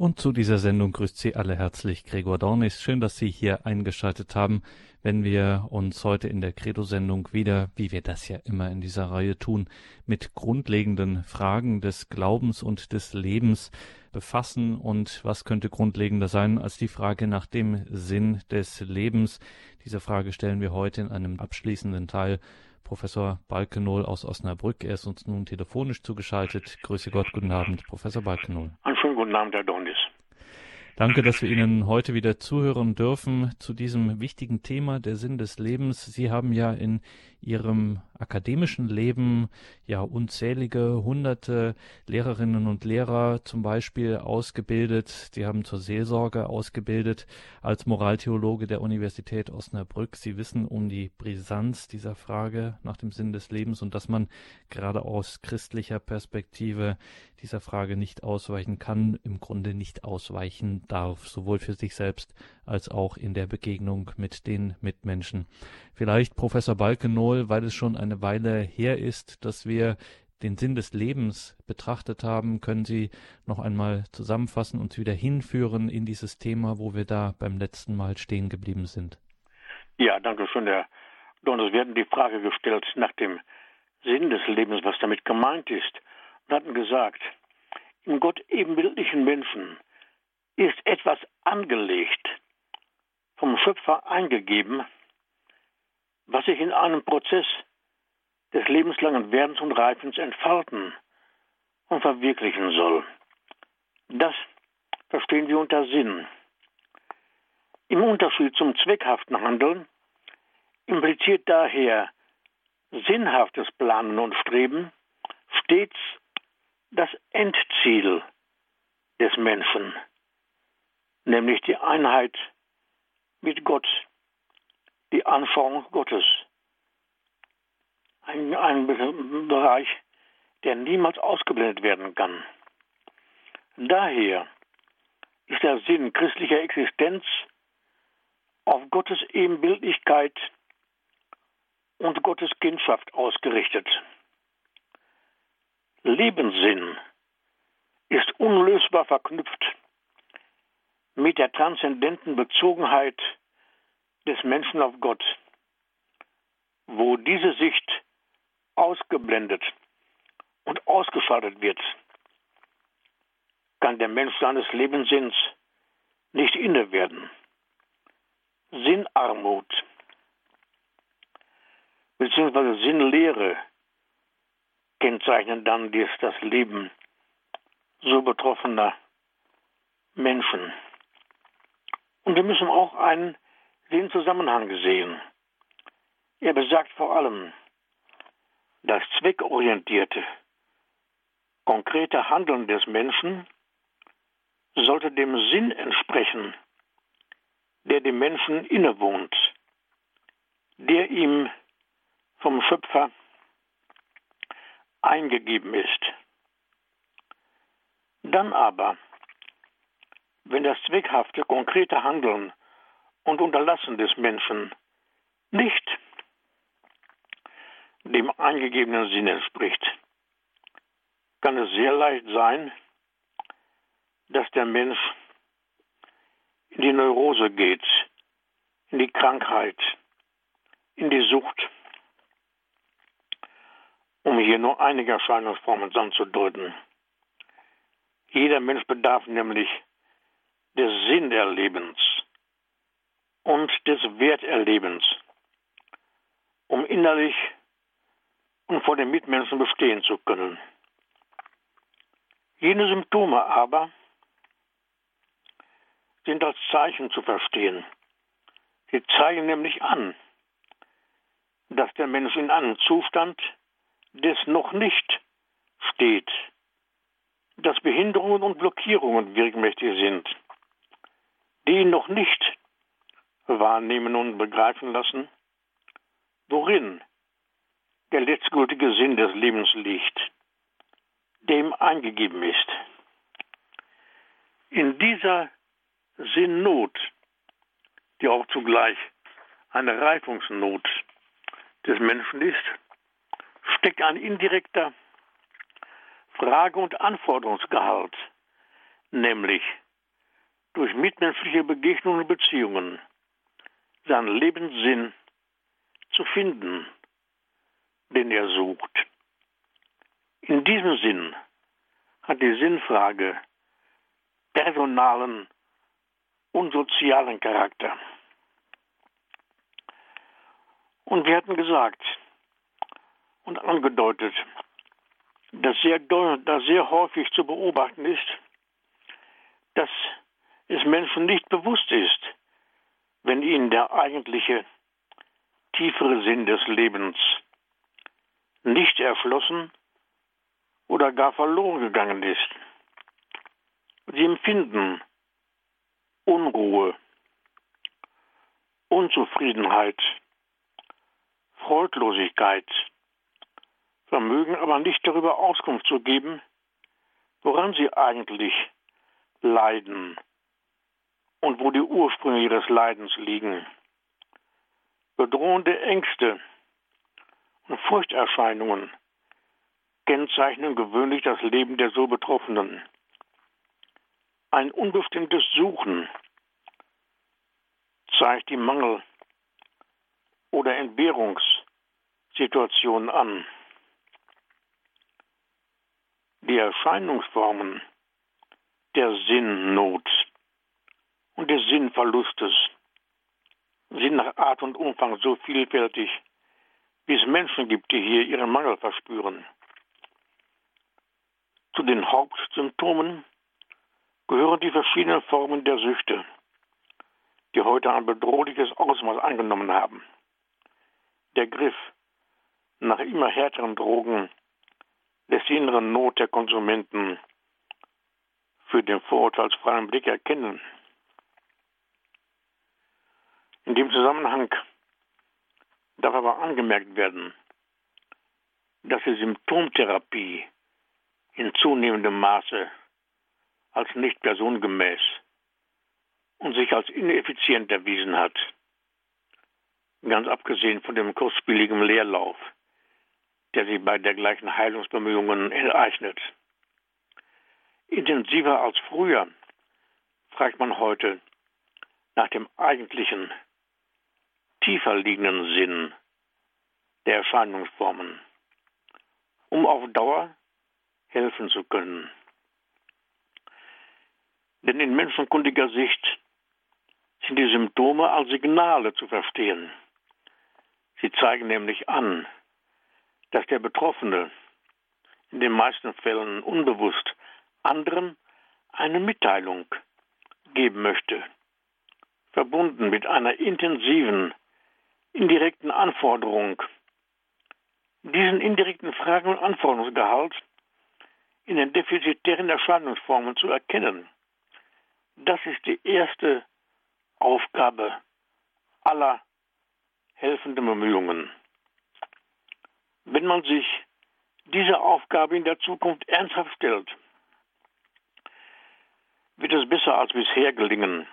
Und zu dieser Sendung grüßt Sie alle herzlich Gregor Dornis. Schön, dass Sie hier eingeschaltet haben, wenn wir uns heute in der Credo-Sendung wieder, wie wir das ja immer in dieser Reihe tun, mit grundlegenden Fragen des Glaubens und des Lebens befassen. Und was könnte grundlegender sein als die Frage nach dem Sinn des Lebens? Diese Frage stellen wir heute in einem abschließenden Teil Professor Balkenohl aus Osnabrück. Er ist uns nun telefonisch zugeschaltet. Grüße Gott, guten Abend, Professor Balkenohl. Einen schönen guten Abend, Herr Donis. Danke, dass wir Ihnen heute wieder zuhören dürfen zu diesem wichtigen Thema, der Sinn des Lebens. Sie haben ja in Ihrem akademischen Leben ja unzählige hunderte Lehrerinnen und Lehrer zum Beispiel ausgebildet. Sie haben zur Seelsorge ausgebildet als Moraltheologe der Universität Osnabrück. Sie wissen um die Brisanz dieser Frage nach dem Sinn des Lebens und dass man gerade aus christlicher Perspektive dieser Frage nicht ausweichen kann, im Grunde nicht ausweichen darf, sowohl für sich selbst als auch in der Begegnung mit den Mitmenschen. Vielleicht Professor Balkenohl, weil es schon eine Weile her ist, dass wir den Sinn des Lebens betrachtet haben, können Sie noch einmal zusammenfassen und wieder hinführen in dieses Thema, wo wir da beim letzten Mal stehen geblieben sind. Ja, danke schön, Herr Donners. Wir hatten die Frage gestellt nach dem Sinn des Lebens, was damit gemeint ist, und hatten gesagt, im Gott ebenbildlichen Menschen ist etwas angelegt, vom Schöpfer eingegeben, was sich in einem Prozess des lebenslangen Werdens und Reifens entfalten und verwirklichen soll. Das verstehen wir unter Sinn. Im Unterschied zum zweckhaften Handeln impliziert daher sinnhaftes Planen und Streben stets das Endziel des Menschen, nämlich die Einheit mit Gott, die Anschauung Gottes. Ein, ein Bereich, der niemals ausgeblendet werden kann. Daher ist der Sinn christlicher Existenz auf Gottes Ebenbildlichkeit und Gottes Kindschaft ausgerichtet. Lebenssinn ist unlösbar verknüpft mit der transzendenten Bezogenheit des Menschen auf Gott, wo diese Sicht ausgeblendet und ausgeschaltet wird, kann der Mensch seines Lebenssinns nicht inne werden. Sinnarmut bzw. Sinnlehre kennzeichnen dann das Leben so betroffener Menschen. Und wir müssen auch einen den Zusammenhang sehen. Er besagt vor allem, das zweckorientierte, konkrete Handeln des Menschen sollte dem Sinn entsprechen, der dem Menschen innewohnt, der ihm vom Schöpfer eingegeben ist. Dann aber, wenn das zweckhafte, konkrete Handeln und Unterlassen des Menschen. Nicht dem eingegebenen Sinn entspricht, kann es sehr leicht sein, dass der Mensch in die Neurose geht, in die Krankheit, in die Sucht, um hier nur einige Erscheinungsformen anzudeuten. Jeder Mensch bedarf nämlich des Sinnerlebens und des Werterlebens, um innerlich und vor den Mitmenschen bestehen zu können. Jene Symptome aber sind als Zeichen zu verstehen. Sie zeigen nämlich an, dass der Mensch in einem Zustand des noch nicht steht, dass Behinderungen und Blockierungen wirkmächtig sind, die noch nicht wahrnehmen und begreifen lassen, worin? Der letztgültige Sinn des Lebens liegt, dem eingegeben ist. In dieser Sinnnot, die auch zugleich eine Reifungsnot des Menschen ist, steckt ein indirekter Frage- und Anforderungsgehalt, nämlich durch mitmenschliche Begegnungen und Beziehungen seinen Lebenssinn zu finden, den er sucht. In diesem Sinn hat die Sinnfrage personalen und sozialen Charakter. Und wir hatten gesagt und angedeutet, dass sehr, dass sehr häufig zu beobachten ist, dass es Menschen nicht bewusst ist, wenn ihnen der eigentliche tiefere Sinn des Lebens nicht erschlossen oder gar verloren gegangen ist. Sie empfinden Unruhe, Unzufriedenheit, Freudlosigkeit, vermögen aber nicht darüber Auskunft zu geben, woran sie eigentlich leiden und wo die Ursprünge ihres Leidens liegen. Bedrohende Ängste und Furchterscheinungen kennzeichnen gewöhnlich das Leben der so Betroffenen. Ein unbestimmtes Suchen zeigt die Mangel- oder Entbehrungssituation an. Die Erscheinungsformen der Sinnnot und des Sinnverlustes sind nach Art und Umfang so vielfältig, wie es Menschen gibt, die hier ihren Mangel verspüren. Zu den Hauptsymptomen gehören die verschiedenen Formen der Süchte, die heute ein bedrohliches Ausmaß angenommen haben. Der Griff nach immer härteren Drogen lässt die innere Not der Konsumenten für den vorurteilsfreien Blick erkennen. In dem Zusammenhang darf aber angemerkt werden, dass die Symptomtherapie in zunehmendem Maße als nicht personengemäß und sich als ineffizient erwiesen hat. Ganz abgesehen von dem kostspieligen Leerlauf, der sich bei dergleichen Heilungsbemühungen ereignet. Intensiver als früher fragt man heute nach dem eigentlichen, tiefer liegenden Sinn der Erscheinungsformen, um auf Dauer helfen zu können. Denn in menschenkundiger Sicht sind die Symptome als Signale zu verstehen. Sie zeigen nämlich an, dass der Betroffene in den meisten Fällen unbewusst anderen eine Mitteilung geben möchte, verbunden mit einer intensiven, indirekten Anforderung. Diesen indirekten Fragen- und Anforderungsgehalt in den defizitären Erscheinungsformen zu erkennen. Das ist die erste Aufgabe aller helfenden Bemühungen. Wenn man sich diese Aufgabe in der Zukunft ernsthaft stellt, wird es besser als bisher gelingen,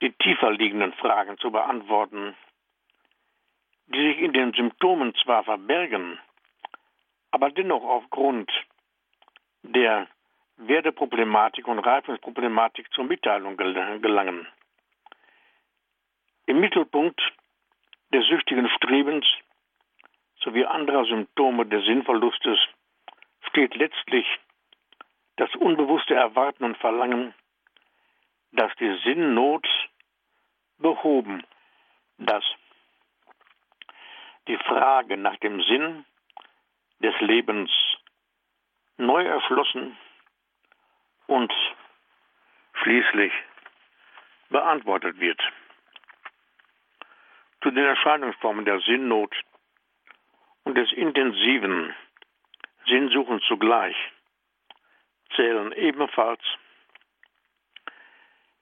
die tiefer liegenden Fragen zu beantworten, die sich in den Symptomen zwar verbergen, aber dennoch aufgrund der Werteproblematik und Reifungsproblematik zur Mitteilung gelangen. Im Mittelpunkt des süchtigen Strebens sowie anderer Symptome des Sinnverlustes steht letztlich das unbewusste Erwarten und Verlangen, dass die Sinnnot behoben, dass die Frage nach dem Sinn des Lebens neu erschlossen und schließlich beantwortet wird. Zu den Erscheinungsformen der Sinnnot und des intensiven Sinnsuchens zugleich zählen ebenfalls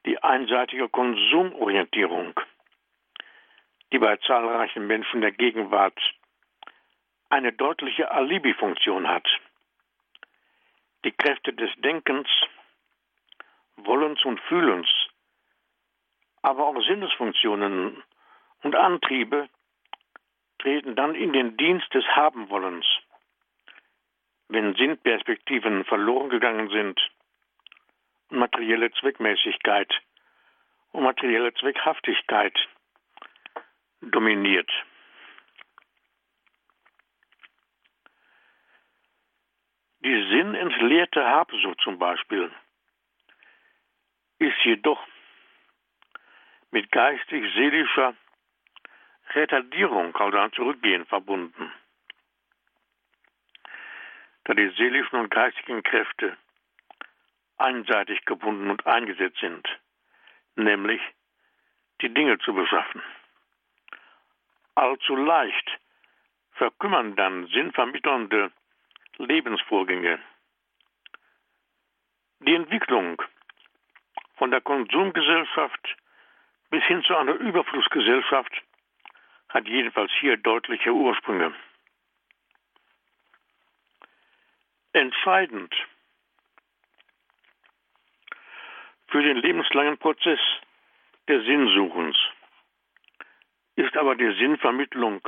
die einseitige Konsumorientierung, die bei zahlreichen Menschen der Gegenwart eine deutliche Alibi-Funktion hat. Die Kräfte des Denkens, Wollens und Fühlens, aber auch Sinnesfunktionen und Antriebe treten dann in den Dienst des Habenwollens. Wenn Sinnperspektiven verloren gegangen sind, materielle Zweckmäßigkeit und materielle Zweckhaftigkeit dominiert. Die sinnentleerte Habsucht zum Beispiel ist jedoch mit geistig-seelischer Retardierung, also ein Zurückgehen verbunden. Da die seelischen und geistigen Kräfte einseitig gebunden und eingesetzt sind, nämlich die Dinge zu beschaffen. Allzu leicht verkümmern dann sinnvermittelnde Lebensvorgänge. Die Entwicklung von der Konsumgesellschaft bis hin zu einer Überflussgesellschaft hat jedenfalls hier deutliche Ursprünge. Entscheidend für den lebenslangen Prozess des Sinnsuchens ist aber die Sinnvermittlung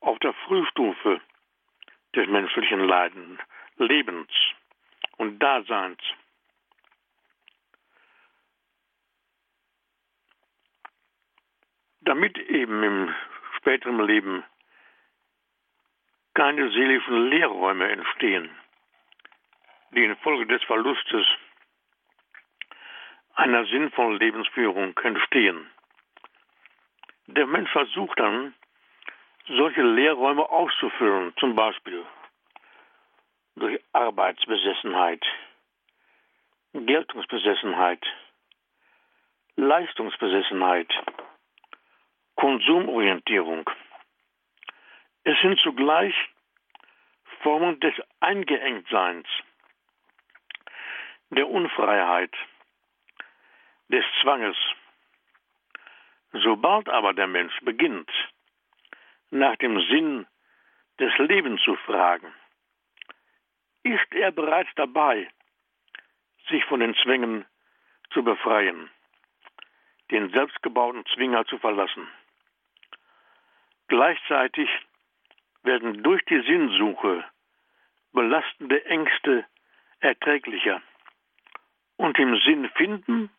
auf der Frühstufe des menschlichen Leiden, Lebens und Daseins. Damit eben im späteren Leben keine seelischen Leerräume entstehen, die infolge des Verlustes einer sinnvollen Lebensführung entstehen. Der Mensch versucht dann, solche Lehrräume auszufüllen, zum Beispiel durch Arbeitsbesessenheit, Geltungsbesessenheit, Leistungsbesessenheit, Konsumorientierung. Es sind zugleich Formen des Eingeengtseins, der Unfreiheit, des Zwanges. Sobald aber der Mensch beginnt, nach dem Sinn des Lebens zu fragen, ist er bereits dabei, sich von den Zwängen zu befreien, den selbstgebauten Zwinger zu verlassen. Gleichzeitig werden durch die Sinnsuche belastende Ängste erträglicher und im Sinn finden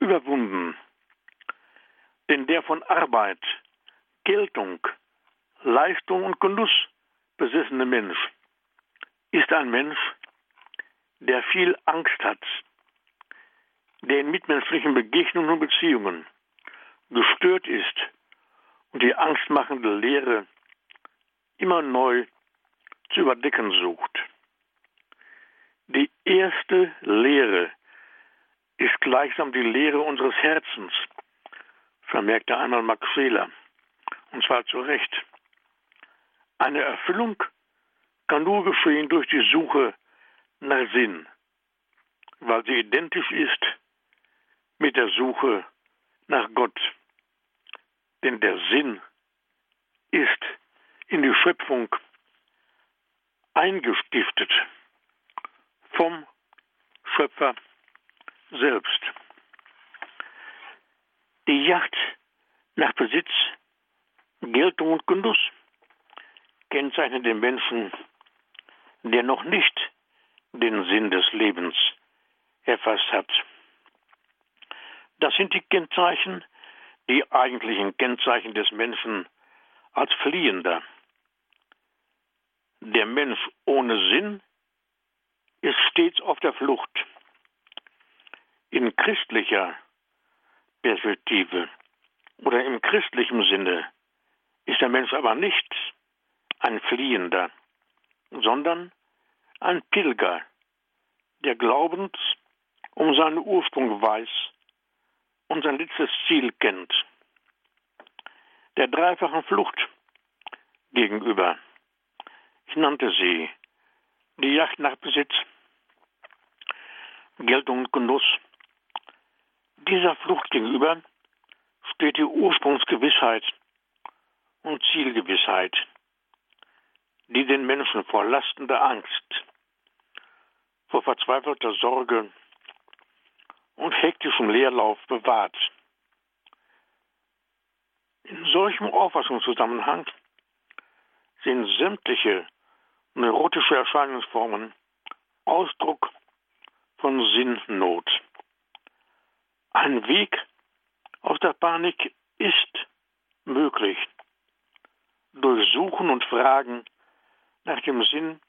überwunden. Denn der von Arbeit, Geltung, Leistung und Genuss besessene Mensch ist ein Mensch, der viel Angst hat, der in mitmenschlichen Begegnungen und Beziehungen gestört ist und die angstmachende Lehre immer neu zu überdecken sucht. Die erste Lehre ist gleichsam die Lehre unseres Herzens, vermerkte einmal Max Scheler, und zwar zu Recht. Eine Erfüllung kann nur geschehen durch die Suche nach Sinn, weil sie identisch ist mit der Suche nach Gott. Denn der Sinn ist in die Schöpfung eingestiftet vom Schöpfer selbst. Die Yacht nach Besitz, Geltung und Genuss kennzeichnet den Menschen, der noch nicht den Sinn des Lebens erfasst hat. Das sind die Kennzeichen, die eigentlichen Kennzeichen des Menschen als Fliehender. Der Mensch ohne Sinn ist stets auf der Flucht. In christlicher Perspektive oder im christlichen Sinne ist der Mensch aber nicht ein Fliehender, sondern ein Pilger, der glaubend um seinen Ursprung weiß und sein letztes Ziel kennt. Der dreifachen Flucht gegenüber. Ich nannte sie die Jagd nach Besitz, Geltung und Genuss. Dieser Flucht gegenüber steht die Ursprungsgewissheit und Zielgewissheit, die den Menschen vor lastender Angst, vor verzweifelter Sorge und hektischem Leerlauf bewahrt. In solchem Auffassungszusammenhang sind sämtliche neurotische Erscheinungsformen Ausdruck von Sinnnot. Ein Weg aus der Panik ist möglich. Durch Suchen und Fragen nach dem Sinn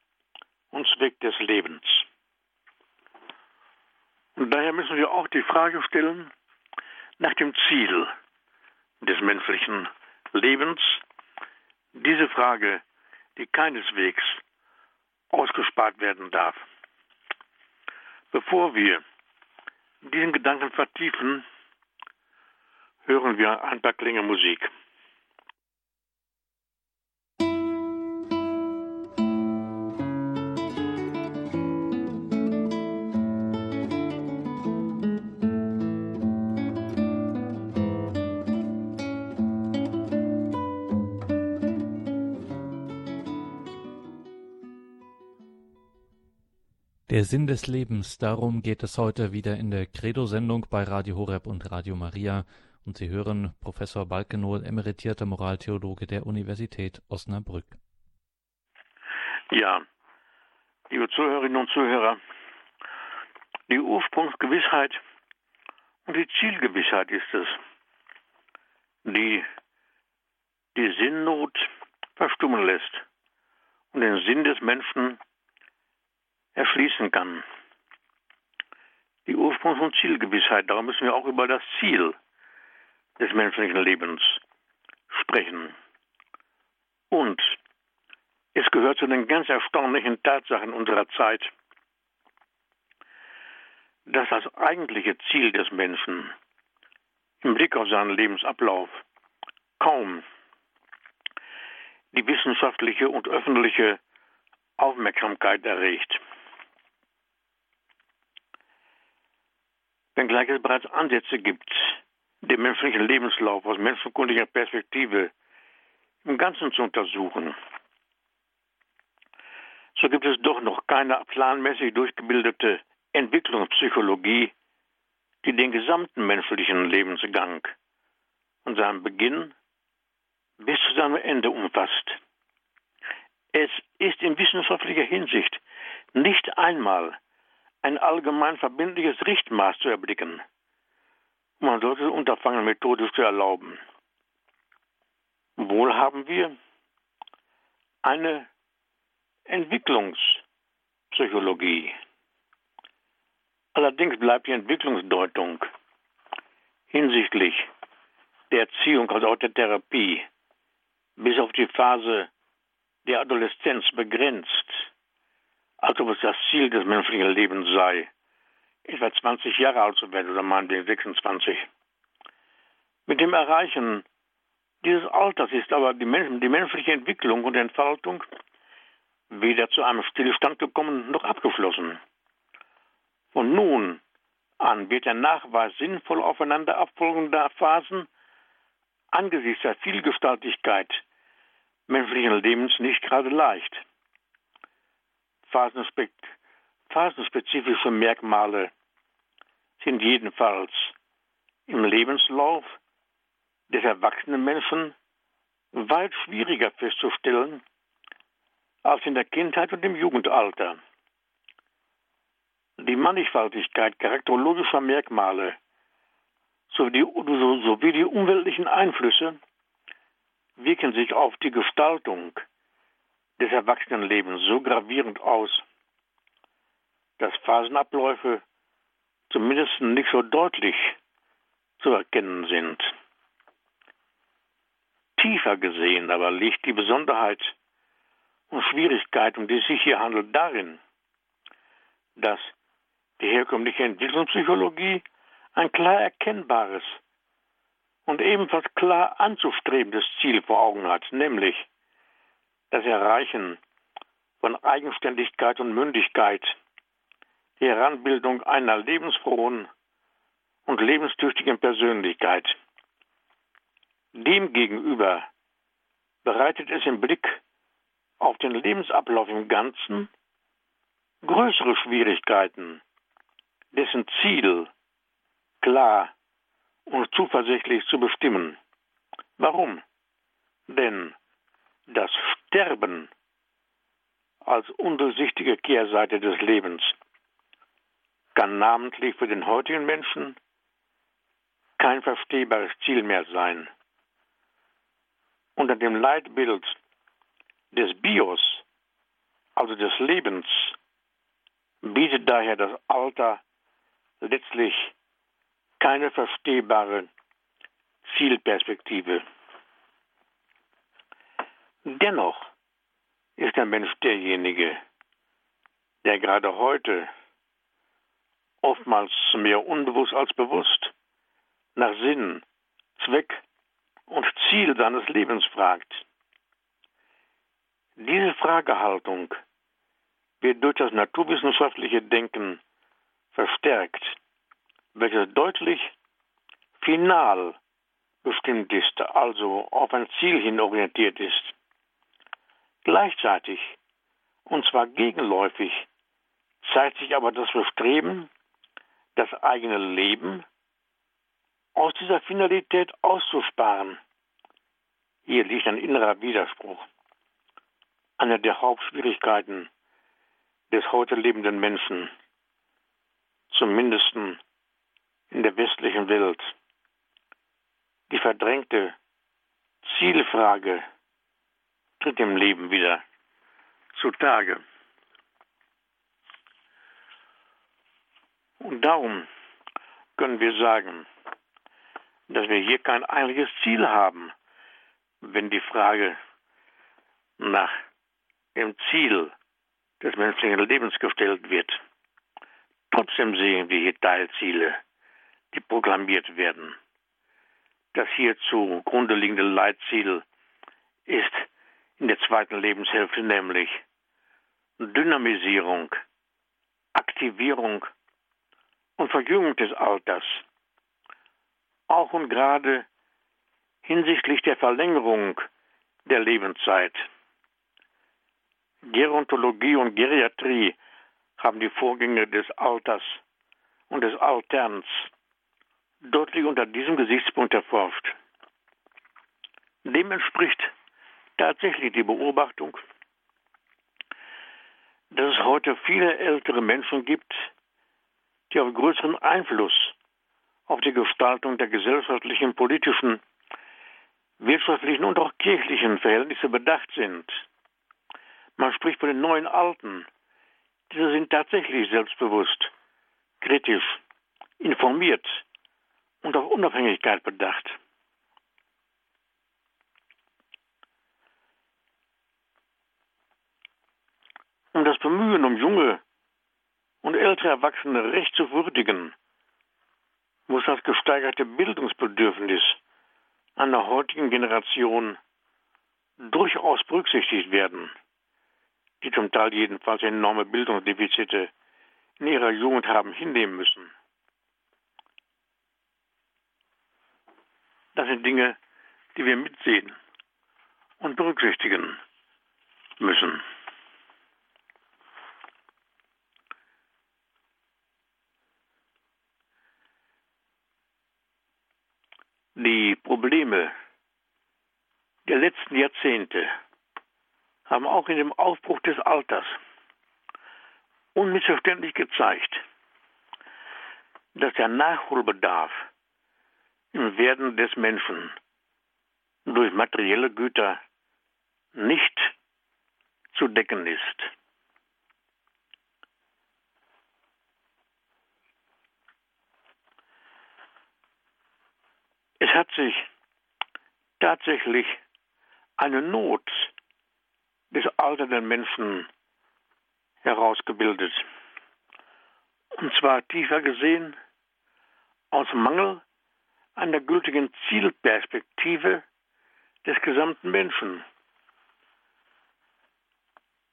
und Zweck des Lebens. Und daher müssen wir auch die Frage stellen nach dem Ziel des menschlichen Lebens. Diese Frage, die keineswegs ausgespart werden darf. Bevor wir diesen Gedanken vertiefen, hören wir ein paar Klänge Musik. Der Sinn des Lebens, darum geht es heute wieder in der Credo-Sendung bei Radio Horeb und Radio Maria. Und Sie hören Professor Balkenohl, emeritierter Moraltheologe der Universität Osnabrück. Ja, liebe Zuhörerinnen und Zuhörer, die Ursprungsgewissheit und die Zielgewissheit ist es, die die Sinnnot verstummen lässt und den Sinn des Menschen erschließen kann. Die Ursprungs- und Zielgewissheit, darum müssen wir auch über das Ziel des menschlichen Lebens sprechen. Und es gehört zu den ganz erstaunlichen Tatsachen unserer Zeit, dass das eigentliche Ziel des Menschen im Blick auf seinen Lebensablauf kaum die wissenschaftliche und öffentliche Aufmerksamkeit erregt. Wenngleich es bereits Ansätze gibt, den menschlichen Lebenslauf aus menschenkundiger Perspektive im Ganzen zu untersuchen, so gibt es doch noch keine planmäßig durchgebildete Entwicklungspsychologie, die den gesamten menschlichen Lebensgang von seinem Beginn bis zu seinem Ende umfasst. Es ist in wissenschaftlicher Hinsicht nicht einmal ein allgemein verbindliches Richtmaß zu erblicken, um ein solches Unterfangen methodisch zu erlauben. Wohl haben wir eine Entwicklungspsychologie. Allerdings bleibt die Entwicklungsdeutung hinsichtlich der Erziehung, also auch der Therapie, bis auf die Phase der Adoleszenz begrenzt als ob es das Ziel des menschlichen Lebens sei, etwa 20 Jahre alt zu werden oder meinetwegen 26. Mit dem Erreichen dieses Alters ist aber die, Mensch die menschliche Entwicklung und Entfaltung weder zu einem Stillstand gekommen noch abgeschlossen. Von nun an wird der Nachweis sinnvoll aufeinander abfolgender Phasen angesichts der Vielgestaltigkeit menschlichen Lebens nicht gerade leicht phasenspezifische Merkmale sind jedenfalls im Lebenslauf des erwachsenen Menschen weit schwieriger festzustellen als in der Kindheit und im Jugendalter. Die Mannigfaltigkeit charakterologischer Merkmale sowie die, sowie die umweltlichen Einflüsse wirken sich auf die Gestaltung des Erwachsenenlebens so gravierend aus, dass Phasenabläufe zumindest nicht so deutlich zu erkennen sind. Tiefer gesehen aber liegt die Besonderheit und Schwierigkeit, um die es sich hier handelt, darin, dass die herkömmliche Entwicklungspsychologie ein klar erkennbares und ebenfalls klar anzustrebendes Ziel vor Augen hat, nämlich das Erreichen von Eigenständigkeit und Mündigkeit, die Heranbildung einer lebensfrohen und lebenstüchtigen Persönlichkeit. Demgegenüber bereitet es im Blick auf den Lebensablauf im Ganzen größere Schwierigkeiten, dessen Ziel klar und zuversichtlich zu bestimmen. Warum? Denn das Sterben als undurchsichtige Kehrseite des Lebens kann namentlich für den heutigen Menschen kein verstehbares Ziel mehr sein. Unter dem Leitbild des Bios, also des Lebens, bietet daher das Alter letztlich keine verstehbare Zielperspektive. Dennoch ist der Mensch derjenige, der gerade heute oftmals mehr unbewusst als bewusst nach Sinn, Zweck und Ziel seines Lebens fragt. Diese Fragehaltung wird durch das naturwissenschaftliche Denken verstärkt, welches deutlich final bestimmt ist, also auf ein Ziel hin orientiert ist. Gleichzeitig, und zwar gegenläufig, zeigt sich aber das Bestreben, das eigene Leben aus dieser Finalität auszusparen. Hier liegt ein innerer Widerspruch. Eine der Hauptschwierigkeiten des heute lebenden Menschen, zumindest in der westlichen Welt. Die verdrängte Zielfrage tritt im Leben wieder zutage. Und darum können wir sagen, dass wir hier kein eigentliches Ziel haben, wenn die Frage nach dem Ziel des menschlichen Lebens gestellt wird. Trotzdem sehen wir hier Teilziele, die proklamiert werden. Das hier zugrunde liegende Leitziel ist in der zweiten Lebenshälfte nämlich Dynamisierung, Aktivierung und Verjüngung des Alters, auch und gerade hinsichtlich der Verlängerung der Lebenszeit. Gerontologie und Geriatrie haben die Vorgänge des Alters und des Alterns deutlich unter diesem Gesichtspunkt erforscht. Dem entspricht tatsächlich die Beobachtung, dass es heute viele ältere Menschen gibt, die auf größeren Einfluss auf die Gestaltung der gesellschaftlichen, politischen, wirtschaftlichen und auch kirchlichen Verhältnisse bedacht sind. Man spricht von den neuen Alten. Diese sind tatsächlich selbstbewusst, kritisch, informiert und auf Unabhängigkeit bedacht. Um das Bemühen um junge und ältere Erwachsene recht zu würdigen, muss das gesteigerte Bildungsbedürfnis einer heutigen Generation durchaus berücksichtigt werden, die zum Teil jedenfalls enorme Bildungsdefizite in ihrer Jugend haben hinnehmen müssen. Das sind Dinge, die wir mitsehen und berücksichtigen müssen. Die Probleme der letzten Jahrzehnte haben auch in dem Aufbruch des Alters unmissverständlich gezeigt, dass der Nachholbedarf im Werden des Menschen durch materielle Güter nicht zu decken ist. Es hat sich tatsächlich eine Not des alternden Menschen herausgebildet. Und zwar tiefer gesehen aus Mangel an der gültigen Zielperspektive des gesamten Menschen.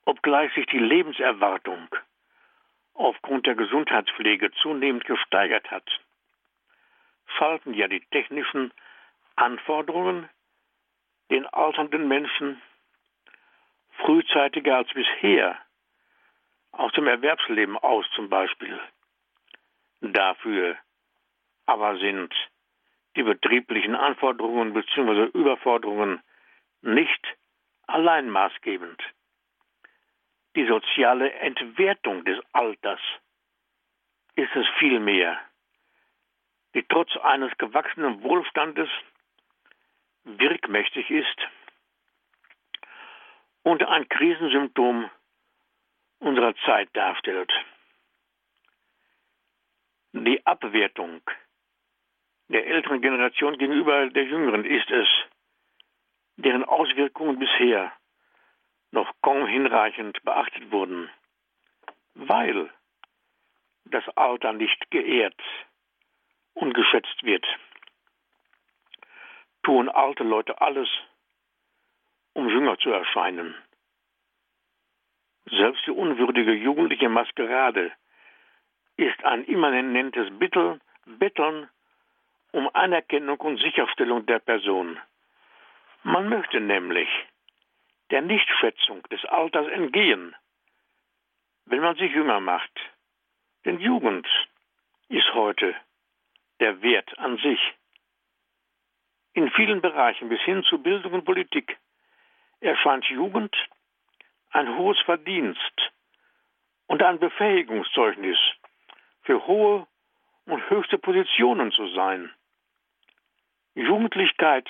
Obgleich sich die Lebenserwartung aufgrund der Gesundheitspflege zunehmend gesteigert hat, schalten ja die technischen Anforderungen den alternden Menschen frühzeitiger als bisher aus dem Erwerbsleben aus zum Beispiel. Dafür aber sind die betrieblichen Anforderungen bzw. Überforderungen nicht allein maßgebend. Die soziale Entwertung des Alters ist es vielmehr, die trotz eines gewachsenen Wohlstandes wirkmächtig ist und ein Krisensymptom unserer Zeit darstellt. Die Abwertung der älteren Generation gegenüber der jüngeren ist es, deren Auswirkungen bisher noch kaum hinreichend beachtet wurden, weil das Alter nicht geehrt und geschätzt wird. Tun alte Leute alles, um jünger zu erscheinen. Selbst die unwürdige jugendliche Maskerade ist ein immanentes Bittel, Betteln um Anerkennung und Sicherstellung der Person. Man möchte nämlich der Nichtschätzung des Alters entgehen, wenn man sich jünger macht. Denn Jugend ist heute der Wert an sich. In vielen Bereichen bis hin zu Bildung und Politik erscheint Jugend ein hohes Verdienst und ein Befähigungszeugnis für hohe und höchste Positionen zu sein. Jugendlichkeit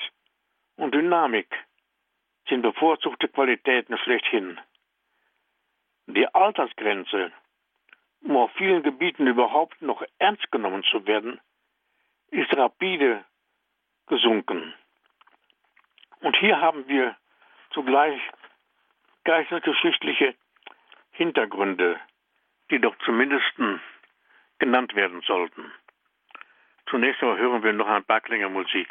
und Dynamik sind bevorzugte Qualitäten schlechthin. Die Altersgrenze, um auf vielen Gebieten überhaupt noch ernst genommen zu werden, ist rapide gesunken. Und hier haben wir zugleich geistesgeschichtliche Hintergründe, die doch zumindest genannt werden sollten. Zunächst einmal hören wir noch ein paar Klänge Musik.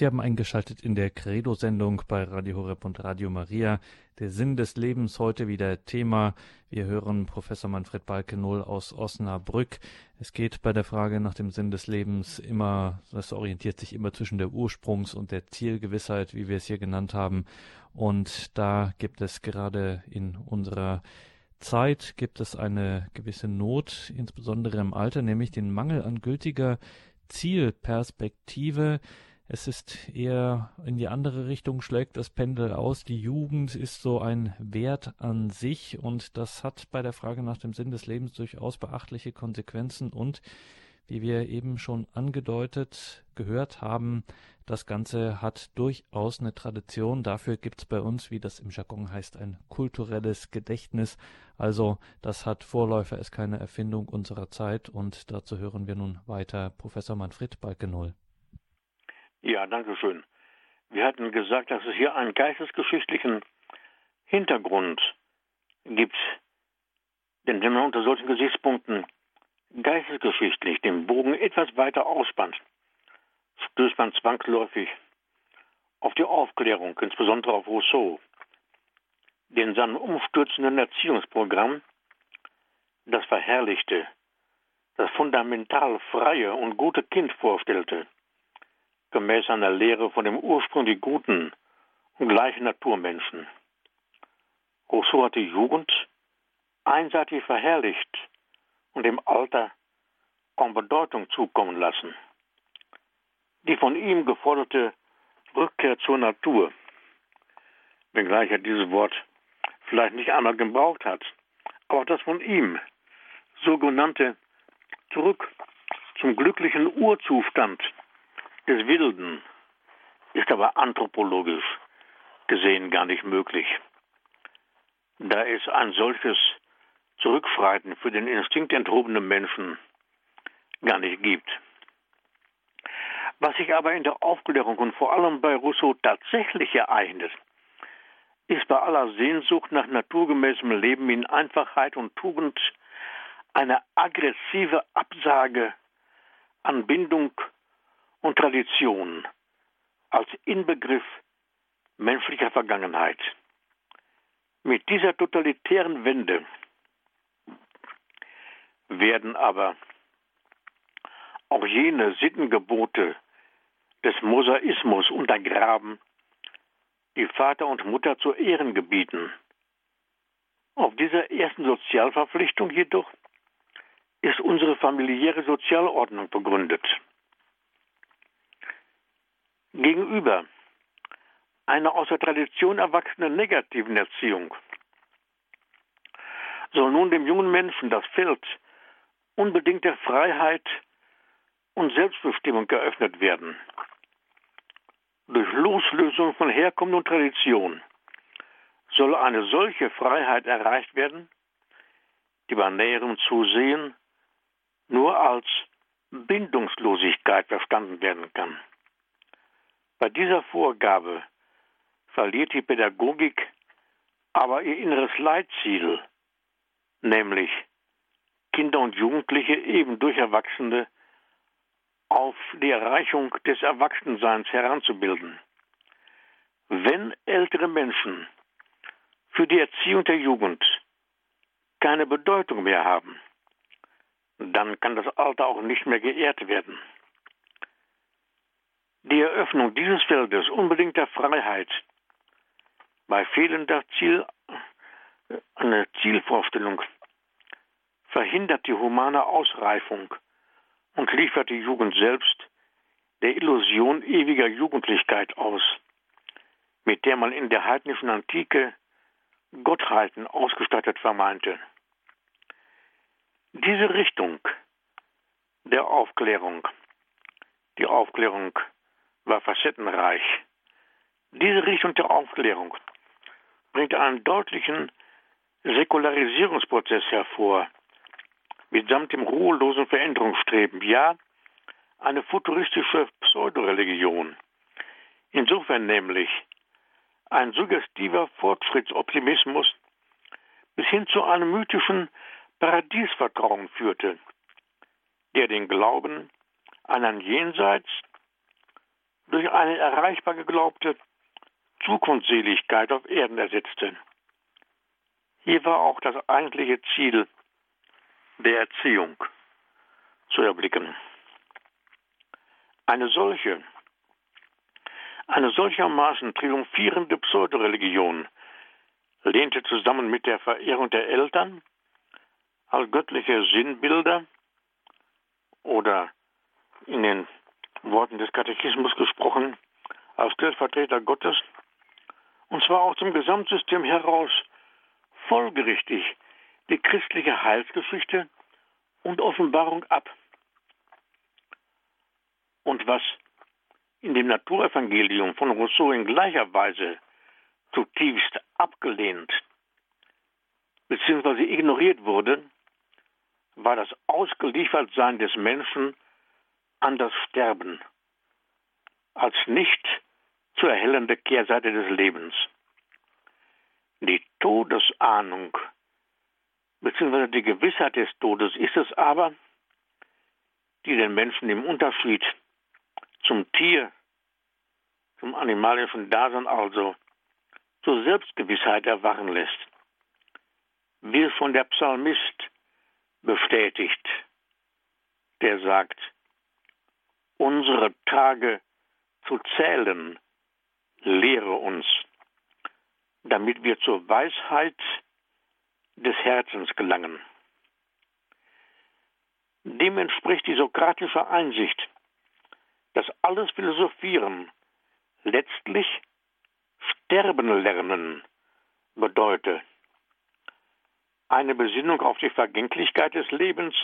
Sie haben eingeschaltet in der Credo-Sendung bei Radio Horeb und Radio Maria. Der Sinn des Lebens heute wieder Thema. Wir hören Professor Manfred Balkenohl aus Osnabrück. Es geht bei der Frage nach dem Sinn des Lebens immer, das orientiert sich immer zwischen der Ursprungs- und der Zielgewissheit, wie wir es hier genannt haben. Und da gibt es gerade in unserer Zeit gibt es eine gewisse Not, insbesondere im Alter, nämlich den Mangel an gültiger Zielperspektive. Es ist eher in die andere Richtung schlägt das Pendel aus. Die Jugend ist so ein Wert an sich und das hat bei der Frage nach dem Sinn des Lebens durchaus beachtliche Konsequenzen und wie wir eben schon angedeutet gehört haben, das Ganze hat durchaus eine Tradition. Dafür gibt es bei uns, wie das im Jargon heißt, ein kulturelles Gedächtnis. Also das hat Vorläufer, ist keine Erfindung unserer Zeit und dazu hören wir nun weiter Professor Manfred Balkenoll. Ja, danke schön. Wir hatten gesagt, dass es hier einen geistesgeschichtlichen Hintergrund gibt. Denn wenn man unter solchen Gesichtspunkten geistesgeschichtlich den Bogen etwas weiter ausspannt, stößt man zwangsläufig auf die Aufklärung, insbesondere auf Rousseau, den seinem umstürzenden Erziehungsprogramm das verherrlichte, das fundamental freie und gute Kind vorstellte – gemäß einer Lehre von dem ursprünglich guten und gleichen Naturmenschen. Rousseau hat die Jugend einseitig verherrlicht und dem Alter kaum Bedeutung zukommen lassen. Die von ihm geforderte Rückkehr zur Natur, wenngleich er dieses Wort vielleicht nicht einmal gebraucht hat, aber das von ihm sogenannte Zurück zum glücklichen Urzustand des Wilden ist aber anthropologisch gesehen gar nicht möglich. Da es ein solches Zurückfreiten für den Instinkt enthobenen Menschen gar nicht gibt. Was sich aber in der Aufklärung und vor allem bei Rousseau tatsächlich ereignet, ist bei aller Sehnsucht nach naturgemäßem Leben in Einfachheit und Tugend eine aggressive Absage an Bindung und Tradition als Inbegriff menschlicher Vergangenheit. Mit dieser totalitären Wende werden aber auch jene Sittengebote des Mosaismus untergraben, die Vater und Mutter zu Ehren gebieten. Auf dieser ersten Sozialverpflichtung jedoch ist unsere familiäre Sozialordnung begründet. Gegenüber einer aus der Tradition erwachsenen negativen Erziehung soll nun dem jungen Menschen das Feld unbedingter Freiheit und Selbstbestimmung geöffnet werden. Durch Loslösung von Herkunft und Tradition soll eine solche Freiheit erreicht werden, die bei näherem Zusehen nur als Bindungslosigkeit verstanden werden kann. Bei dieser Vorgabe verliert die Pädagogik aber ihr inneres Leitziel, nämlich Kinder und Jugendliche eben durch Erwachsene auf die Erreichung des Erwachsenseins heranzubilden. Wenn ältere Menschen für die Erziehung der Jugend keine Bedeutung mehr haben, dann kann das Alter auch nicht mehr geehrt werden. Die Eröffnung dieses Feldes unbedingter Freiheit bei fehlender Ziel, eine Zielvorstellung verhindert die humane Ausreifung und liefert die Jugend selbst der Illusion ewiger Jugendlichkeit aus, mit der man in der heidnischen Antike Gottheiten ausgestattet vermeinte. Diese Richtung der Aufklärung, die Aufklärung war facettenreich, diese Richtung der Aufklärung bringt einen deutlichen Säkularisierungsprozess hervor, mitsamt dem ruhelosen Veränderungsstreben, ja, eine futuristische Pseudoreligion. Insofern nämlich ein suggestiver Fortschrittsoptimismus bis hin zu einem mythischen Paradiesvertrauen führte, der den Glauben an ein Jenseits durch eine erreichbar geglaubte Zukunftsseligkeit auf Erden ersetzte. Hier war auch das eigentliche Ziel der Erziehung zu erblicken. Eine solche, eine solchermaßen triumphierende Pseudoreligion lehnte zusammen mit der Verehrung der Eltern als göttliche Sinnbilder oder in den Worten des Katechismus gesprochen als Stellvertreter Gottes und zwar auch zum Gesamtsystem heraus folgerichtig die christliche Heilsgeschichte und Offenbarung ab. Und was in dem Naturevangelium von Rousseau in gleicher Weise zutiefst abgelehnt bzw. ignoriert wurde, war das Ausgeliefertsein des Menschen an das Sterben als nicht zu erhellende Kehrseite des Lebens. Die Todesahnung beziehungsweise die Gewissheit des Todes ist es aber, die den Menschen im Unterschied zum Tier, zum animalischen Dasein also, zur Selbstgewissheit erwachen lässt. Wie von der Psalmist bestätigt, der sagt, unsere Tage zu zählen, lehre uns, damit wir zur Weisheit des Herzens gelangen. Dem entspricht die sokratische Einsicht, dass alles Philosophieren letztlich Sterben lernen bedeutet. Eine Besinnung auf die Vergänglichkeit des Lebens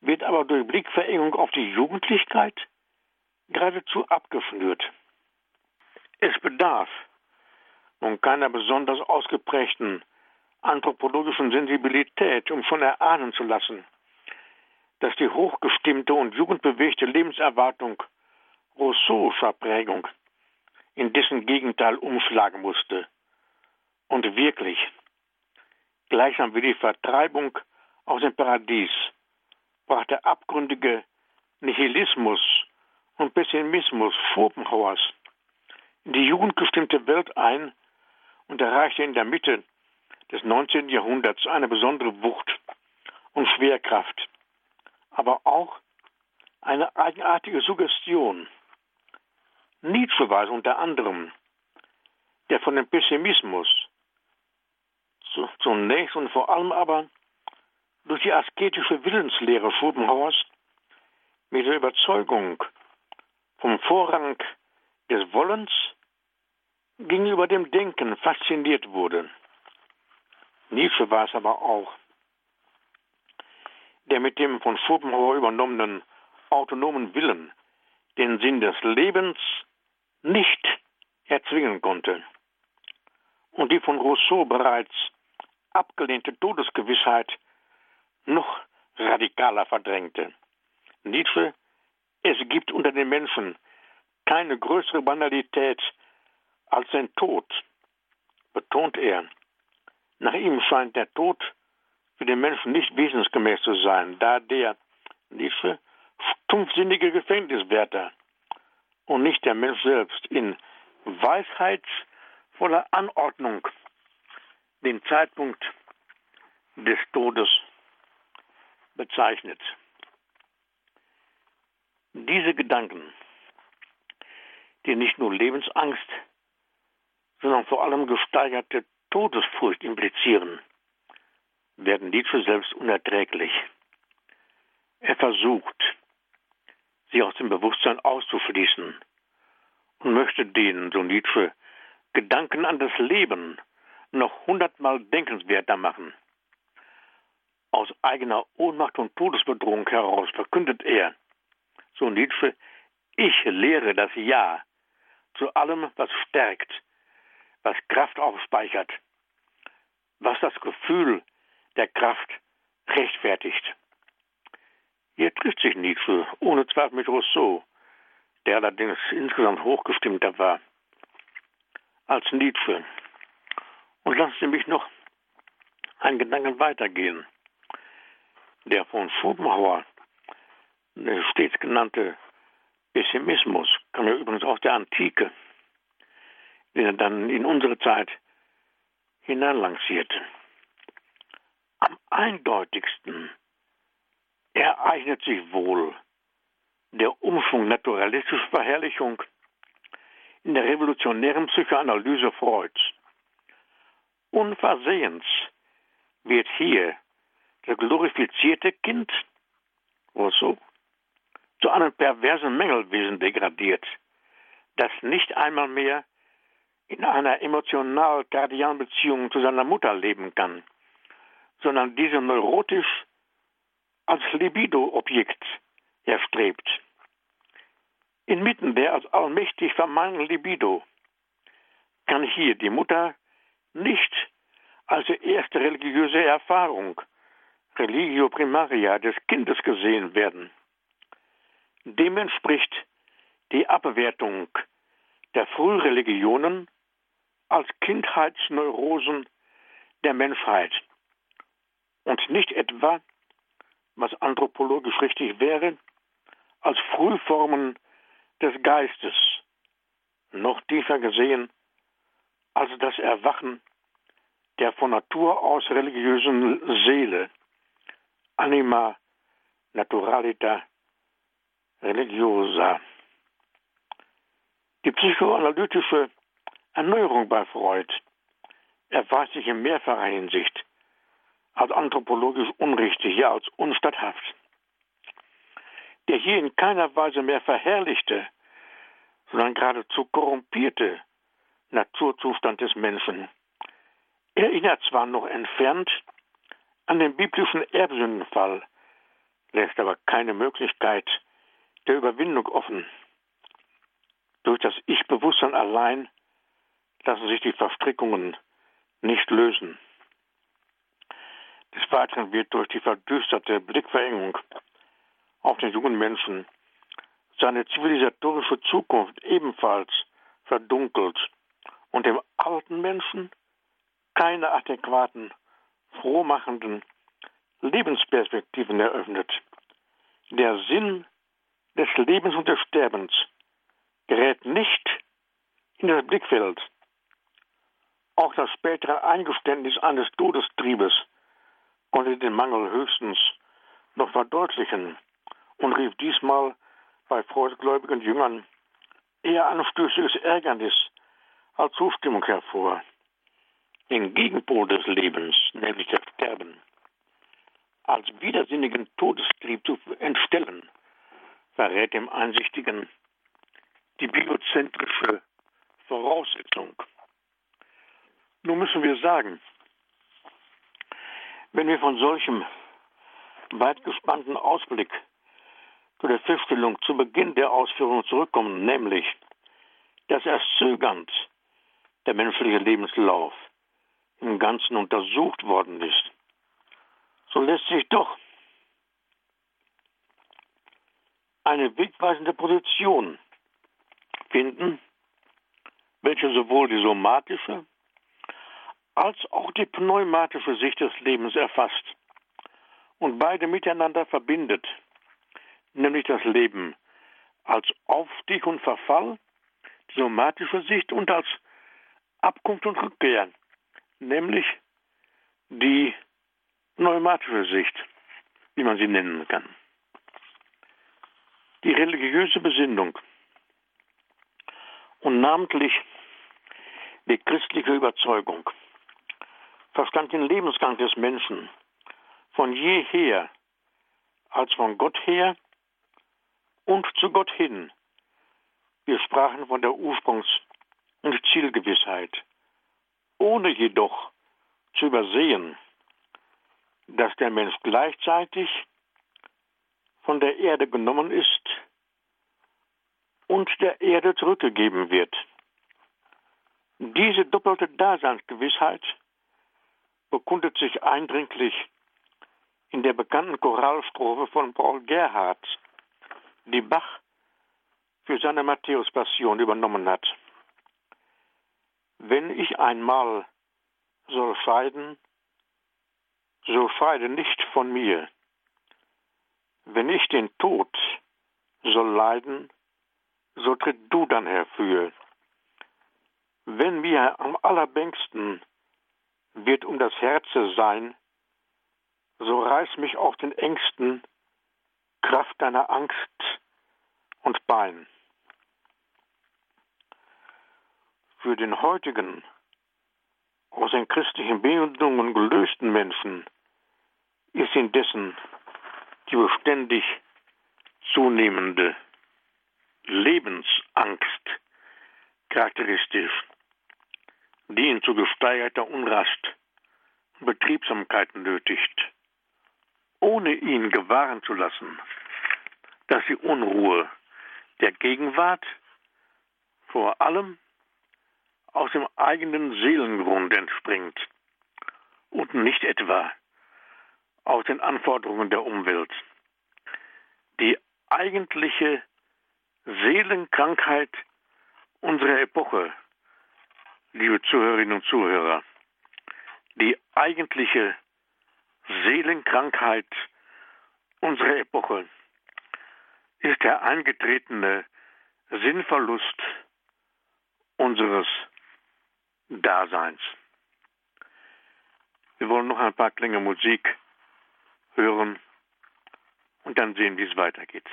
wird aber durch Blickverengung auf die Jugendlichkeit geradezu abgeschnürt. Es bedarf nun keiner besonders ausgeprägten anthropologischen Sensibilität, um schon erahnen zu lassen, dass die hochgestimmte und jugendbewegte Lebenserwartung Rousseauscher Prägung in dessen Gegenteil umschlagen musste. Und wirklich, gleichsam wie die Vertreibung aus dem Paradies, brach der abgründige Nihilismus und Pessimismus Schopenhauers in die jugendgestimmte Welt ein und erreichte in der Mitte des 19. Jahrhunderts eine besondere Wucht und Schwerkraft, aber auch eine eigenartige Suggestion. Nietzsche weiß unter anderem, der von dem Pessimismus zunächst und vor allem aber durch die asketische Willenslehre Schopenhauers mit der Überzeugung vom Vorrang des Wollens gegenüber dem Denken fasziniert wurde. Nietzsche war es aber auch, der mit dem von Schopenhauer übernommenen autonomen Willen den Sinn des Lebens nicht erzwingen konnte und die von Rousseau bereits abgelehnte Todesgewissheit noch radikaler verdrängte. Nietzsche, es gibt unter den Menschen keine größere Banalität als den Tod, betont er. Nach ihm scheint der Tod für den Menschen nicht wesensgemäß zu sein, da der Nietzsche stumpfsinnige Gefängniswärter und nicht der Mensch selbst in weisheitsvoller Anordnung den Zeitpunkt des Todes bezeichnet. Diese Gedanken, die nicht nur Lebensangst, sondern vor allem gesteigerte Todesfurcht implizieren, werden Nietzsche selbst unerträglich. Er versucht, sie aus dem Bewusstsein auszuschließen und möchte den, so Nietzsche, Gedanken an das Leben noch hundertmal denkenswerter machen. Aus eigener Ohnmacht und Todesbedrohung heraus verkündet er, so Nietzsche, ich lehre das Ja zu allem, was stärkt, was Kraft aufspeichert, was das Gefühl der Kraft rechtfertigt. Hier trifft sich Nietzsche ohne Zweifel mit Rousseau, der allerdings insgesamt hochgestimmter war als Nietzsche. Und lassen Sie mich noch einen Gedanken weitergehen. Der von Schopenhauer stets genannte Pessimismus kam ja übrigens aus der Antike, den er dann in unsere Zeit hineinlancierte. Am eindeutigsten ereignet sich wohl der Umschwung naturalistischer Verherrlichung in der revolutionären Psychoanalyse Freuds. Unversehens wird hier das glorifizierte Kind, Rousseau, zu einem perversen Mängelwesen degradiert, das nicht einmal mehr in einer emotional-kardialen Beziehung zu seiner Mutter leben kann, sondern diese neurotisch als Libido-Objekt erstrebt. Inmitten der als allmächtig vermeinteten Libido kann hier die Mutter nicht als erste religiöse Erfahrung, Religio Primaria des Kindes gesehen werden. Dem entspricht die Abwertung der Frühreligionen als Kindheitsneurosen der Menschheit und nicht etwa, was anthropologisch richtig wäre, als Frühformen des Geistes, noch tiefer gesehen als das Erwachen der von Natur aus religiösen Seele, anima naturalita religiosa. Die psychoanalytische Erneuerung bei Freud erweist sich in mehrfacher Hinsicht als anthropologisch unrichtig, ja als unstatthaft. Der hier in keiner Weise mehr verherrlichte, sondern geradezu korrumpierte Naturzustand des Menschen erinnert zwar noch entfernt an den biblischen Erbsündenfall, lässt aber keine Möglichkeit der Überwindung offen. Durch das Ich-Bewusstsein allein lassen sich die Verstrickungen nicht lösen. Des Weiteren wird durch die verdüsterte Blickverengung auf den jungen Menschen seine zivilisatorische Zukunft ebenfalls verdunkelt und dem alten Menschen keine adäquaten, frohmachenden Lebensperspektiven eröffnet. Der Sinn des Lebens und des Sterbens gerät nicht in das Blickfeld. Auch das spätere Eingeständnis eines Todestriebes konnte den Mangel höchstens noch verdeutlichen und rief diesmal bei freudgläubigen Jüngern eher anstößiges Ärgernis als Zustimmung hervor. Den Gegenpol des Lebens, nämlich das Sterben, als widersinnigen Todestrieb zu entstellen, verrät dem Einsichtigen die biozentrische Voraussetzung. Nun müssen wir sagen, wenn wir von solchem weit gespannten Ausblick zu der Feststellung zu Beginn der Ausführungen zurückkommen, nämlich, dass erst zögernd der menschliche Lebenslauf im Ganzen untersucht worden ist, so lässt sich doch eine wegweisende Position finden, welche sowohl die somatische als auch die pneumatische Sicht des Lebens erfasst und beide miteinander verbindet, nämlich das Leben als Aufstieg und Verfall, die somatische Sicht und als Abkunft und Rückkehr, nämlich die pneumatische Sicht, wie man sie nennen kann. Die religiöse Besinnung und namentlich die christliche Überzeugung verstand den Lebensgang des Menschen von jeher als von Gott her und zu Gott hin. Wir sprachen von der Ursprungs- und Zielgewissheit, ohne jedoch zu übersehen, dass der Mensch gleichzeitig von der Erde genommen ist und der Erde zurückgegeben wird. Diese doppelte Daseinsgewissheit bekundet sich eindringlich in der bekannten Choralstrophe von Paul Gerhardt, die Bach für seine Matthäus-Passion übernommen hat. Wenn ich einmal soll scheiden, so scheide nicht von mir. Wenn ich den Tod soll leiden, so tritt du dann herfür. Wenn mir am allerbängsten wird um das Herze sein, so reiß mich auf den engsten Kraft deiner Angst und Bein. Für den heutigen, aus den christlichen Bindungen gelösten Menschen ist indessen die beständig zunehmende Lebensangst charakteristisch, die ihn zu gesteigerter Unrast und Betriebsamkeit nötigt, ohne ihn gewahren zu lassen, dass die Unruhe der Gegenwart vor allem aus dem eigenen Seelengrund entspringt und nicht etwa aus den Anforderungen der Umwelt. Die eigentliche Seelenkrankheit unserer Epoche, liebe Zuhörerinnen und Zuhörer, die eigentliche Seelenkrankheit unserer Epoche ist der eingetretene Sinnverlust unseres Daseins. Wir wollen noch ein paar Klänge Musik hören und dann sehen, wie es weitergeht.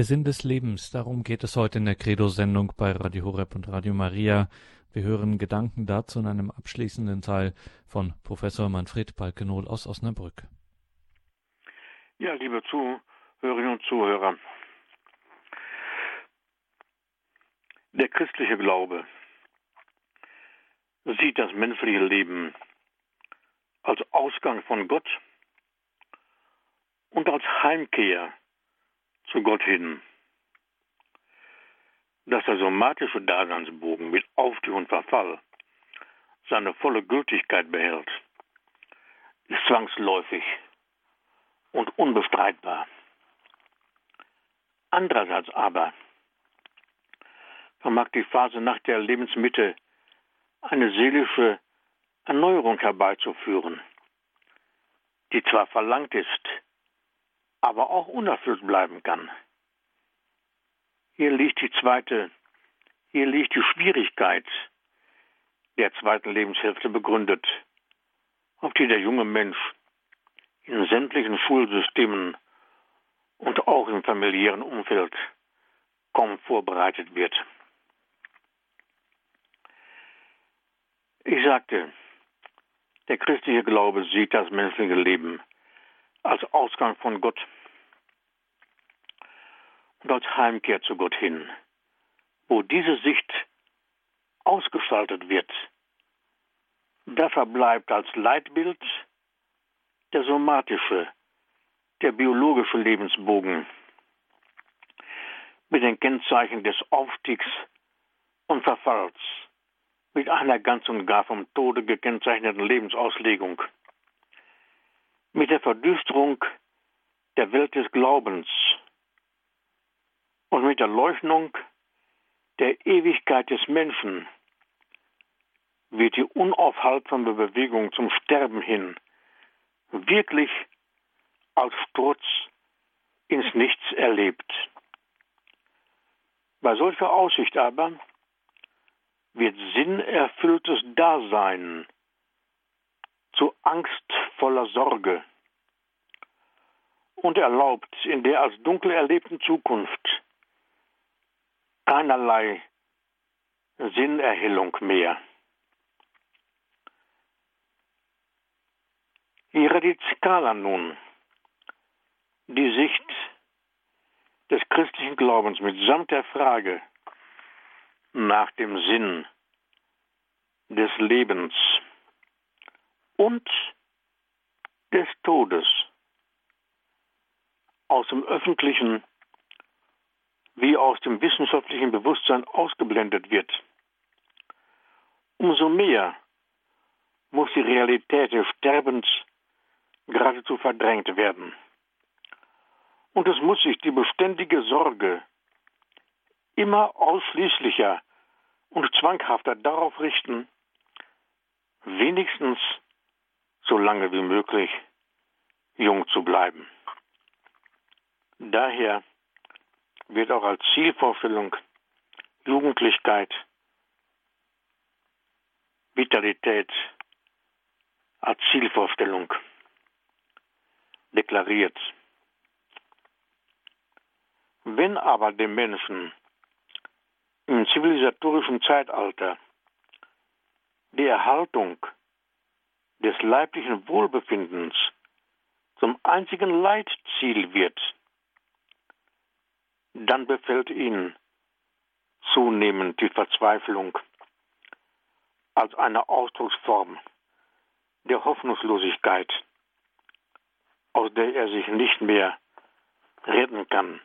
Der Sinn des Lebens, darum geht es heute in der Credo-Sendung bei Radio Horeb und Radio Maria. Wir hören Gedanken dazu in einem abschließenden Teil von Professor Manfred Balkenohl aus Osnabrück. Ja, liebe Zuhörerinnen und Zuhörer, der christliche Glaube sieht das menschliche Leben als Ausgang von Gott und als Heimkehr zu Gott hin. Dass der somatische Daseinsbogen mit Aufstieg und Verfall seine volle Gültigkeit behält, ist zwangsläufig und unbestreitbar. Andererseits aber vermag die Phase nach der Lebensmitte eine seelische Erneuerung herbeizuführen, die zwar verlangt ist, aber auch unerfüllt bleiben kann. Hier liegt die zweite, hier liegt die Schwierigkeit der zweiten Lebenshälfte begründet, auf die der junge Mensch in sämtlichen Schulsystemen und auch im familiären Umfeld kaum vorbereitet wird. Ich sagte, der christliche Glaube sieht das menschliche Leben als Ausgang von Gott und als Heimkehr zu Gott hin. Wo diese Sicht ausgestaltet wird, da verbleibt als Leitbild der somatische, der biologische Lebensbogen mit den Kennzeichen des Aufstiegs und Verfalls, mit einer ganz und gar vom Tode gekennzeichneten Lebensauslegung, mit der Verdüsterung der Welt des Glaubens und mit der Leugnung der Ewigkeit des Menschen wird die unaufhaltsame Bewegung zum Sterben hin wirklich als Sturz ins Nichts erlebt. Bei solcher Aussicht aber wird sinnerfülltes Dasein zu angstvoller Sorge und erlaubt in der als dunkel erlebten Zukunft keinerlei Sinnerhellung mehr. Wie radikaler nun die Sicht des christlichen Glaubens mitsamt der Frage nach dem Sinn des Lebens und des Todes aus dem öffentlichen wie aus dem wissenschaftlichen Bewusstsein ausgeblendet wird. Umso mehr muss die Realität des Sterbens geradezu verdrängt werden. Und es muss sich die beständige Sorge immer ausschließlicher und zwanghafter darauf richten, wenigstens so lange wie möglich jung zu bleiben. Daher wird auch als Zielvorstellung Jugendlichkeit, Vitalität als Zielvorstellung deklariert. Wenn aber dem Menschen im zivilisatorischen Zeitalter die Erhaltung des leiblichen Wohlbefindens zum einzigen Leitziel wird, dann befällt ihn zunehmend die Verzweiflung als eine Ausdrucksform der Hoffnungslosigkeit, aus der er sich nicht mehr retten kann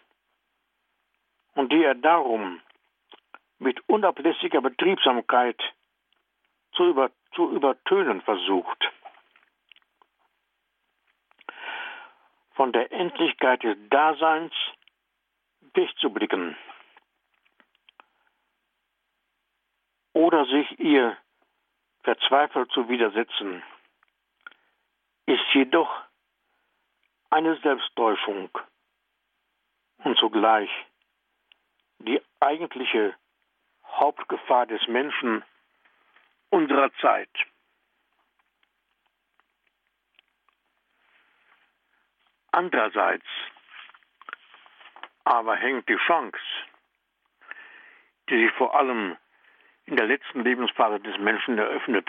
und die er darum mit unablässiger Betriebsamkeit zu, über, zu übertönen versucht. Von der Endlichkeit des Daseins wegzublicken oder sich ihr verzweifelt zu widersetzen, ist jedoch eine Selbsttäuschung und zugleich die eigentliche Hauptgefahr des Menschen unserer Zeit. Andererseits aber hängt die Chance, die sich vor allem in der letzten Lebensphase des Menschen eröffnet,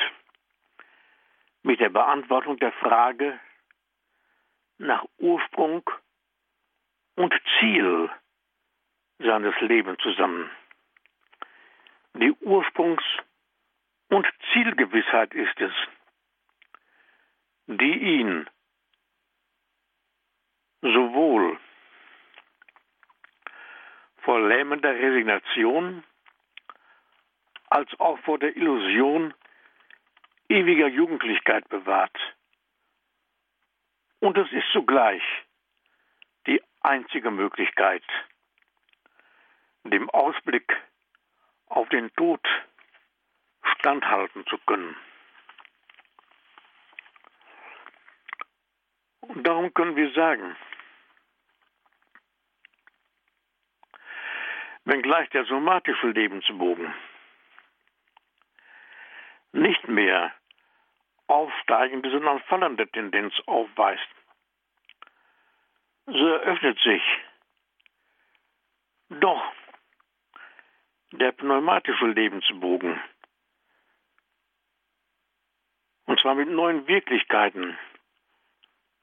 mit der Beantwortung der Frage nach Ursprung und Ziel seines Lebens zusammen. Die Ursprungs- und Zielgewissheit ist es, die ihn sowohl vor lähmender Resignation als auch vor der Illusion ewiger Jugendlichkeit bewahrt. Und es ist zugleich die einzige Möglichkeit, dem Ausblick auf den Tod standhalten zu können. Und darum können wir sagen, wenngleich der somatische Lebensbogen nicht mehr aufsteigende, sondern fallende Tendenz aufweist, so eröffnet sich doch der pneumatische Lebensbogen. Und zwar mit neuen Wirklichkeiten.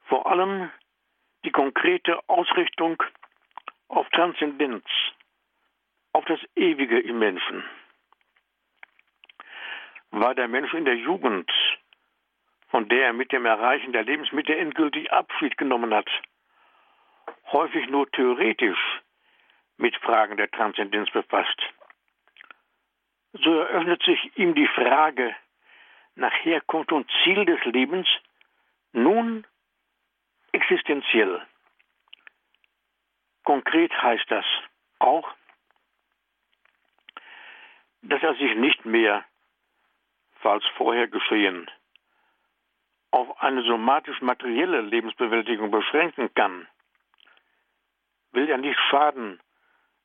Vor allem die konkrete Ausrichtung auf Transzendenz, auf das Ewige im Menschen. War der Mensch in der Jugend, von der er mit dem Erreichen der Lebensmittel endgültig Abschied genommen hat, häufig nur theoretisch mit Fragen der Transzendenz befasst. So eröffnet sich ihm die Frage nach Herkunft und Ziel des Lebens nun existenziell. Konkret heißt das auch, dass er sich nicht mehr, falls vorher geschehen, auf eine somatisch-materielle Lebensbewältigung beschränken kann. Will er nicht Schaden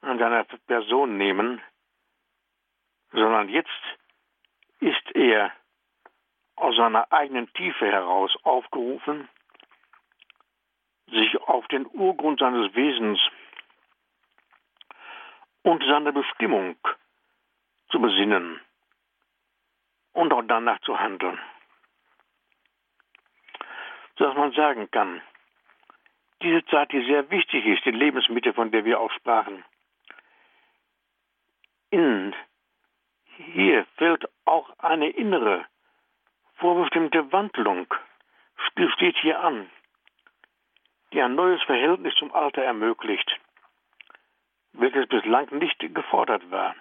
an seiner Person nehmen, sondern jetzt ist er aus seiner eigenen Tiefe heraus aufgerufen, sich auf den Urgrund seines Wesens und seine Bestimmung zu besinnen und auch danach zu handeln. Sodass man sagen kann, diese Zeit, die sehr wichtig ist, die Lebensmitte, von der wir auch sprachen, in, hier fällt auch eine innere, vorbestimmte Wandlung, steht hier an, die ein neues Verhältnis zum Alter ermöglicht, welches bislang nicht gefordert war.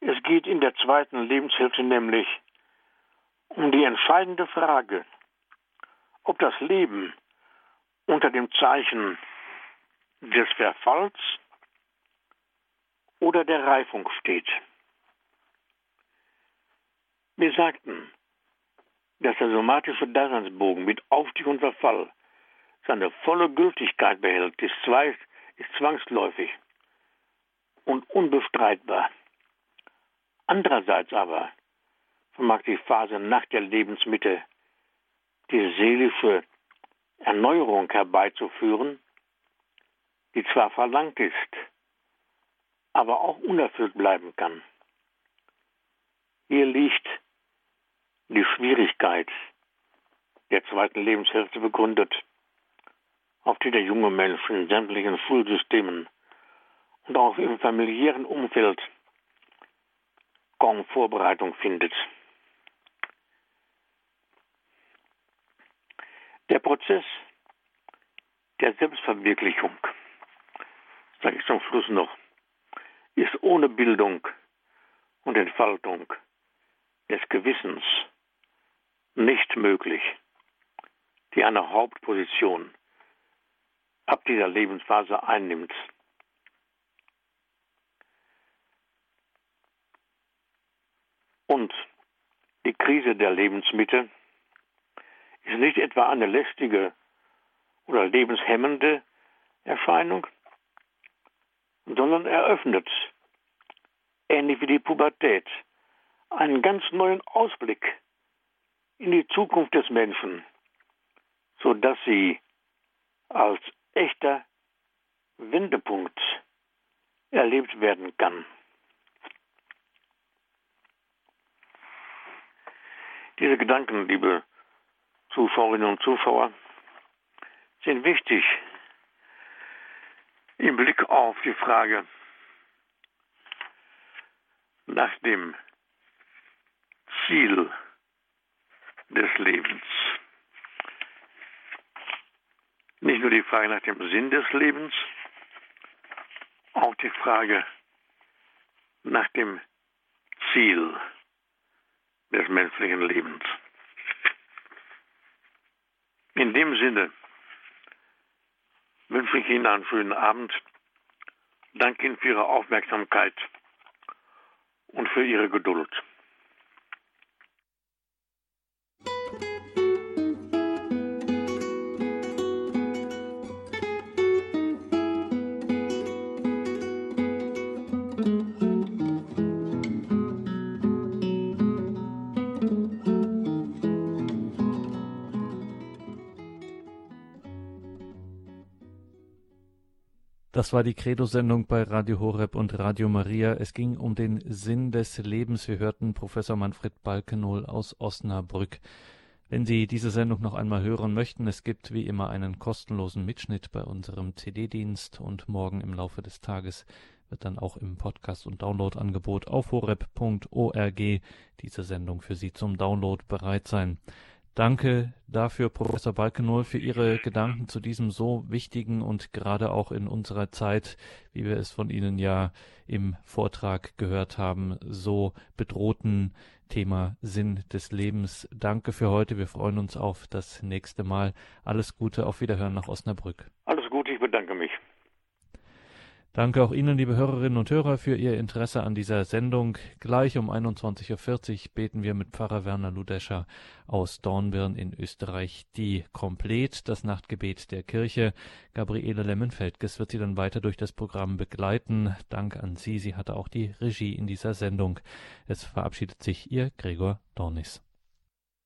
Es geht in der zweiten Lebenshälfte nämlich um die entscheidende Frage, ob das Leben unter dem Zeichen des Verfalls oder der Reifung steht. Wir sagten, dass der somatische Daseinsbogen mit Aufstieg und Verfall seine volle Gültigkeit behält, ist zwangsläufig und unbestreitbar. Andererseits aber vermag die Phase nach der Lebensmitte die seelische Erneuerung herbeizuführen, die zwar verlangt ist, aber auch unerfüllt bleiben kann. Hier liegt die Schwierigkeit der zweiten Lebenshälfte begründet, auf die der junge Mensch in sämtlichen Schulsystemen und auch im familiären Umfeld kaum Vorbereitung findet. Der Prozess der Selbstverwirklichung, sage ich zum Schluss noch, ist ohne Bildung und Entfaltung des Gewissens nicht möglich, die eine Hauptposition ab dieser Lebensphase einnimmt. Und die Krise der Lebensmitte ist nicht etwa eine lästige oder lebenshemmende Erscheinung, sondern eröffnet, ähnlich wie die Pubertät, einen ganz neuen Ausblick in die Zukunft des Menschen, sodass sie als echter Wendepunkt erlebt werden kann. Diese Gedanken, liebe Zuschauerinnen und Zuschauer, sind wichtig im Blick auf die Frage nach dem Ziel des Lebens. Nicht nur die Frage nach dem Sinn des Lebens, auch die Frage nach dem Ziel des menschlichen Lebens. In dem Sinne wünsche ich Ihnen einen schönen Abend. Danke Ihnen für Ihre Aufmerksamkeit und für Ihre Geduld. Das war die Credo-Sendung bei Radio Horeb und Radio Maria. Es ging um den Sinn des Lebens. Wir hörten Professor Manfred Balkenohl aus Osnabrück. Wenn Sie diese Sendung noch einmal hören möchten, es gibt wie immer einen kostenlosen Mitschnitt bei unserem CD-Dienst und morgen im Laufe des Tages wird dann auch im Podcast- und Download-Angebot auf horeb.org diese Sendung für Sie zum Download bereit sein. Danke dafür, Professor Balkenohl, für Ihre Gedanken zu diesem so wichtigen und gerade auch in unserer Zeit, wie wir es von Ihnen ja im Vortrag gehört haben, so bedrohten Thema Sinn des Lebens. Danke für heute. Wir freuen uns auf das nächste Mal. Alles Gute. Auf Wiederhören nach Osnabrück. Alles Gute. Ich bedanke mich. Danke auch Ihnen, liebe Hörerinnen und Hörer, für Ihr Interesse an dieser Sendung. Gleich um 21.40 Uhr beten wir mit Pfarrer Werner Ludescher aus Dornbirn in Österreich die Komplett, das Nachtgebet der Kirche. Gabriele Lemmenfeldges wird Sie dann weiter durch das Programm begleiten. Dank an Sie, sie hatte auch die Regie in dieser Sendung. Es verabschiedet sich Ihr Gregor Dornis.